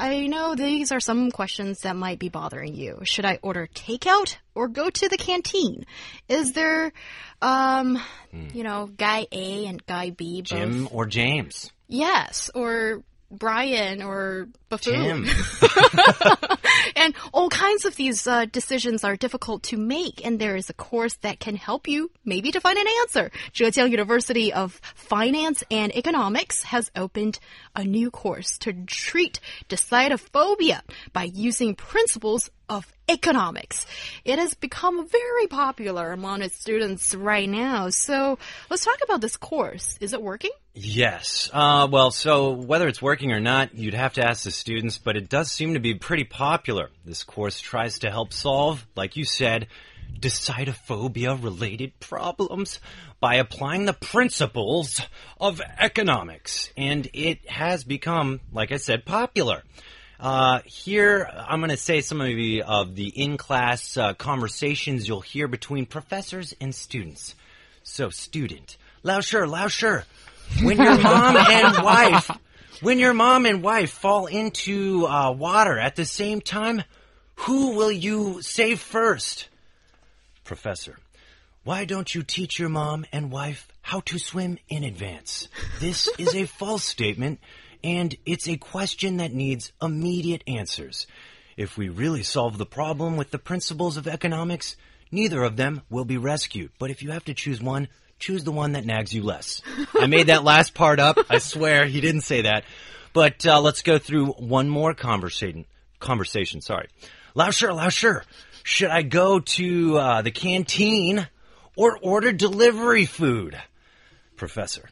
I know these are some questions that might be bothering you. Should I order takeout or go to the canteen? Is there, um, you know, guy A and guy B? Both? Jim or James? Yes, or Brian or Buffoon. And all kinds of these uh, decisions are difficult to make, and there is a course that can help you maybe to find an answer. Zhejiang University of Finance and Economics has opened a new course to treat decidophobia by using principles of economics. It has become very popular among its students right now. So let's talk about this course. Is it working? Yes. Uh, well, so whether it's working or not, you'd have to ask the students, but it does seem to be pretty popular. This course tries to help solve, like you said, decidophobia related problems by applying the principles of economics. And it has become, like I said, popular. Uh, here, I'm going to say some of the, of the in-class uh, conversations you'll hear between professors and students. So, student, lao Lauscher, when your mom and wife, when your mom and wife fall into uh, water at the same time, who will you save first? Professor, why don't you teach your mom and wife how to swim in advance? This is a false statement and it's a question that needs immediate answers. If we really solve the problem with the principles of economics, neither of them will be rescued. But if you have to choose one, choose the one that nags you less. I made that last part up. I swear he didn't say that. But uh, let's go through one more conversation. Conversation, sorry. Lao Shi, should I go to uh, the canteen or order delivery food? Professor,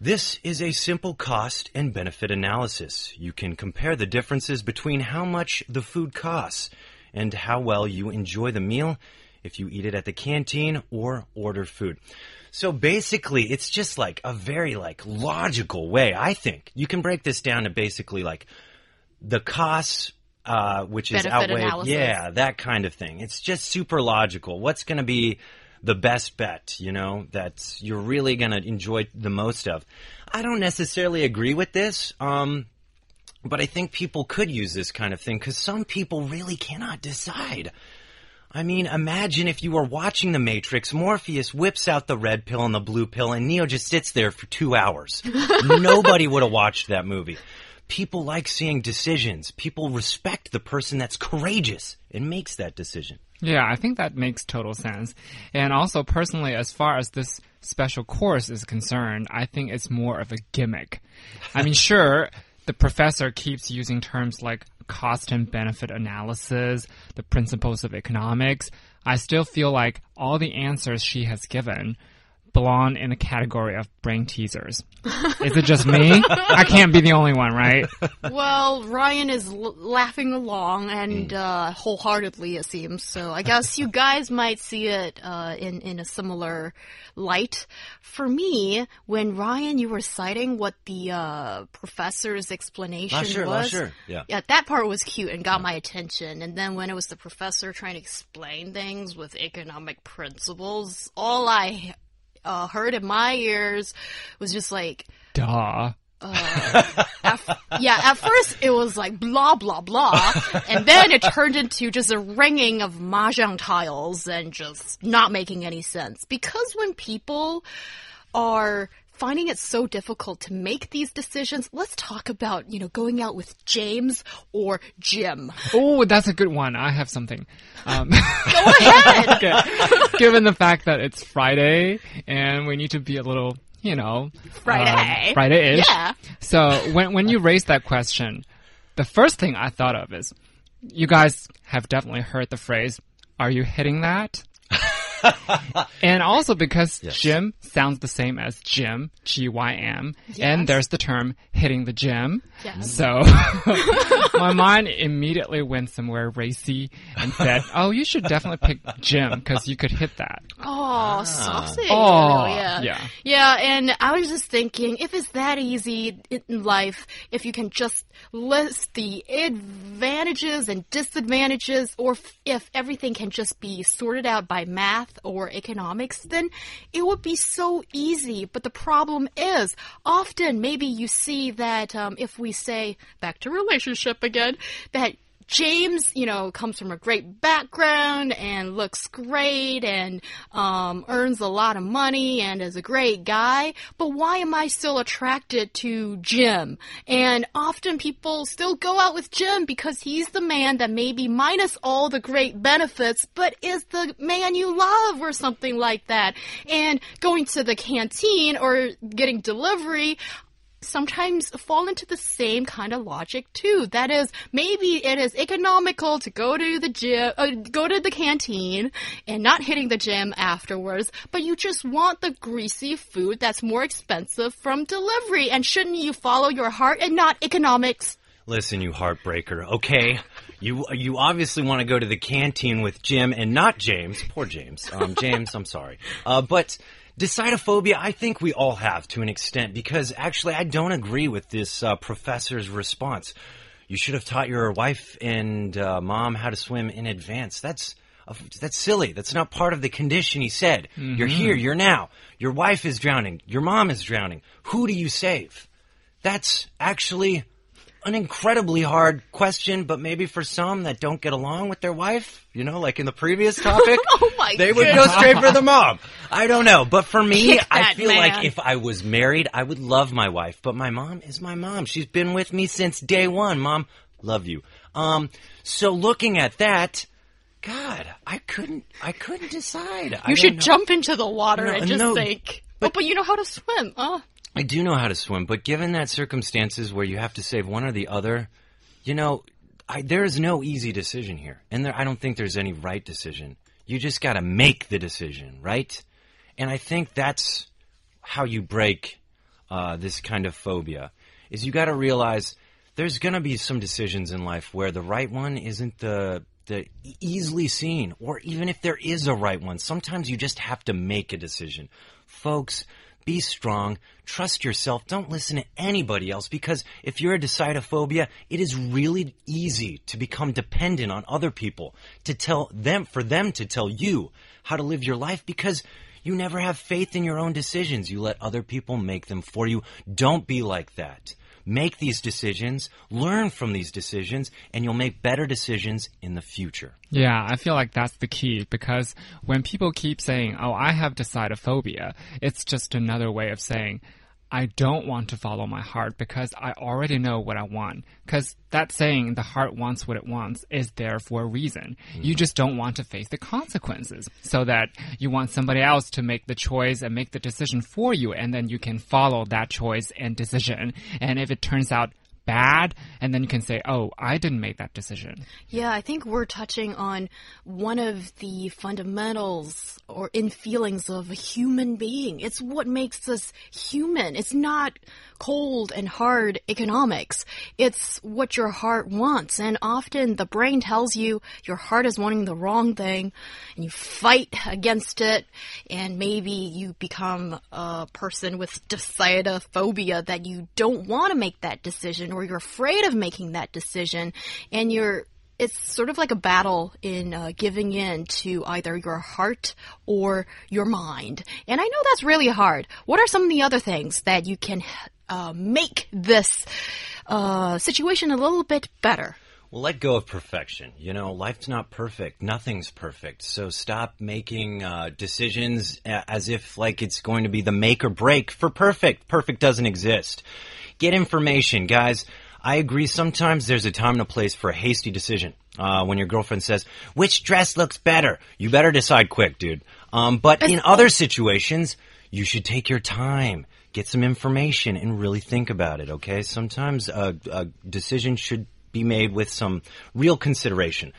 this is a simple cost and benefit analysis. You can compare the differences between how much the food costs and how well you enjoy the meal if you eat it at the canteen or order food. So basically, it's just like a very like logical way. I think you can break this down to basically like the costs, uh, which is outweighed. analysis. Yeah, that kind of thing. It's just super logical. What's going to be the best bet? You know, that you're really going to enjoy the most of. I don't necessarily agree with this. Um, but I think people could use this kind of thing because some people really cannot decide. I mean, imagine if you were watching The Matrix, Morpheus whips out the red pill and the blue pill, and Neo just sits there for two hours. Nobody would have watched that movie. People like seeing decisions. People respect the person that's courageous and makes that decision. Yeah, I think that makes total sense. And also, personally, as far as this special course is concerned, I think it's more of a gimmick. I mean, sure, the professor keeps using terms like cost and benefit analysis, the principles of economics. I still feel like all the answers she has given belong in the category of brain teasers. Is it just me? I can't be the only one, right? well, Ryan is l- laughing along and uh, wholeheartedly, it seems. So I guess you guys might see it uh, in in a similar light. For me, when Ryan, you were citing what the uh, professor's explanation sure, ah, was, sure. Yeah. yeah, that part was cute and got my attention. And then when it was the professor trying to explain things with economic principles, all I uh, heard in my ears was just like. Duh. at, yeah, at first it was like blah blah blah, and then it turned into just a ringing of mahjong tiles and just not making any sense. Because when people are finding it so difficult to make these decisions, let's talk about you know going out with James or Jim. Oh, that's a good one. I have something. Um, Go ahead. okay. Given the fact that it's Friday and we need to be a little, you know, Friday. um, Friday-ish. Yeah. So when when you raised that question, the first thing I thought of is, you guys have definitely heard the phrase, "Are you hitting that?" and also because Yes. Jim sounds the same as gym, G Y M, Yes. and there's the term hitting the gym. Yes. So my mind immediately went somewhere racy and said, "Oh, you should definitely pick gym because you could hit that." Oh, saucy. Oh, yeah. yeah. Yeah, and I was just thinking, if it's that easy in life, if you can just list the advantages and disadvantages, or if everything can just be sorted out by math or economics, then it would be so easy. But the problem is, often maybe you see that um, if we say, back to relationship again, that James, you know, comes from a great background and looks great and um, earns a lot of money and is a great guy. But why am I still attracted to Jim? And often people still go out with Jim because he's the man that maybe minus all the great benefits, but is the man you love or something like that. And going to the canteen or getting delivery, sometimes fall into the same kind of logic too. That is, maybe it is economical to go to the gym, uh, go to the canteen and not hitting the gym afterwards, but you just want the greasy food that's more expensive from delivery. And shouldn't you follow your heart and not economics? Listen, you heartbreaker. Okay, you you obviously want to go to the canteen with Jim and not James. Poor James. Um, James, I'm sorry. Uh, but decidophobia, I think we all have to an extent because actually, I don't agree with this uh, professor's response. You should have taught your wife and uh, mom how to swim in advance. That's uh, that's silly. That's not part of the condition. He said, "You're here. You're now. Your wife is drowning. Your mom is drowning. Who do you save?" That's actually an incredibly hard question, but maybe for some that don't get along with their wife, you know, like in the previous topic, Oh my they would go straight for the mom. I don't know, but for me, Kick I feel man. like if I was married, I would love my wife, but my mom is my mom. She's been with me since day one. Mom, love you. Um, so looking at that, God, I couldn't, I couldn't decide. You don't should jump into the water No, and just no, think. oh, but you know how to swim. Oh. I do know how to swim, but given that circumstances where you have to save one or the other, you know, I, there is no easy decision here, and there, I don't think there's any right decision. You just got to make the decision, right? And I think that's how you break uh, this kind of phobia. Is you got to realize there's going to be some decisions in life where the right one isn't the the easily seen, or even if there is a right one, sometimes you just have to make a decision, folks. Be strong. Trust yourself. Don't listen to anybody else because if you're a decidophobia, it is really easy to become dependent on other people to tell them, for them to tell you how to live your life because you never have faith in your own decisions. You let other people make them for you. Don't be like that. Make these decisions, learn from these decisions, and you'll make better decisions in the future. Yeah, I feel like that's the key because when people keep saying, oh, I have decidophobia, it's just another way of saying, I don't want to follow my heart because I already know what I want. Because that saying, the heart wants what it wants, is there for a reason. You mm-hmm. just don't want to face the consequences. So that you want somebody else to make the choice and make the decision for you, and then you can follow that choice and decision. And if it turns out bad, and then you can say, oh, I didn't make that decision. Yeah, I think we're touching on one of the fundamentals or in feelings of a human being. It's what makes us human. It's not cold and hard economics. It's what your heart wants. And often the brain tells you your heart is wanting the wrong thing and you fight against it. And maybe you become a person with decidophobia that you don't want to make that decision or you're afraid of making that decision and you're it's sort of like a battle in uh, giving in to either your heart or your mind. And I know that's really hard. What are some of the other things that you can uh, make this uh, situation a little bit better? Well, let go of perfection. You know, life's not perfect. Nothing's perfect. So stop making uh, decisions as if like it's going to be the make or break for perfect. Perfect doesn't exist. Get information, guys. I agree. Sometimes there's a time and a place for a hasty decision. Uh, when your girlfriend says, "Which dress looks better?" You better decide quick, dude. Um, but in other situations, you should take your time, get some information, and really think about it. Okay? Sometimes a, a decision should be made with some real consideration.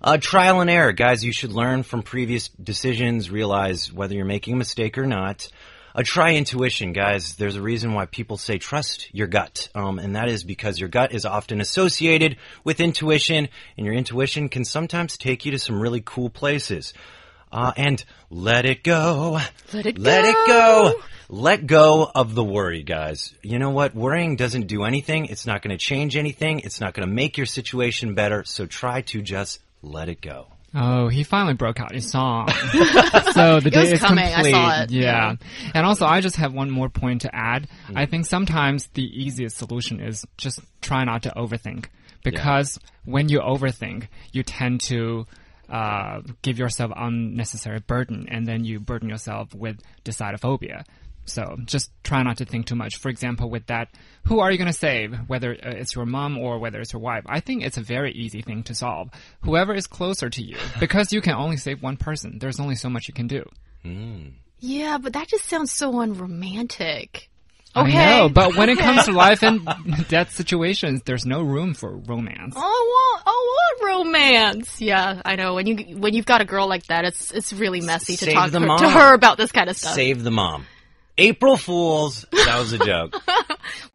Uh, trial and error, guys. You should learn from previous decisions, realize whether you're making a mistake or not. Uh, try intuition, guys. There's a reason why people say trust your gut, um, and that is because your gut is often associated with intuition, and your intuition can sometimes take you to some really cool places. Uh, and let it go. Let it go. Let it go. Go. Let go of the worry, guys. You know what? Worrying doesn't do anything. It's not going to change anything. It's not going to make your situation better. So try to just let it go. Oh, he finally broke out his song. so the day was is coming. I complete. saw it. Yeah. And also, I just have one more point to add. Mm. I think sometimes the easiest solution is just try not to overthink. Because when you overthink, you tend to uh, give yourself unnecessary burden, and then you burden yourself with decidophobia. So just try not to think too much. For example, with that, who are you going to save? Whether uh, it's your mom or whether it's your wife. I think it's a very easy thing to solve. Whoever is closer to you, because you can only save one person. There's only so much you can do. Yeah, but that just sounds so unromantic. I Okay. know, but when it comes to life and death situations, there's no room for romance. I want, I want romance. Yeah, I know. When you when you've got a girl like that, it's it's really messy to Save talk the her, mom. to her about this kind of stuff. Save the mom. April Fools. That was a joke.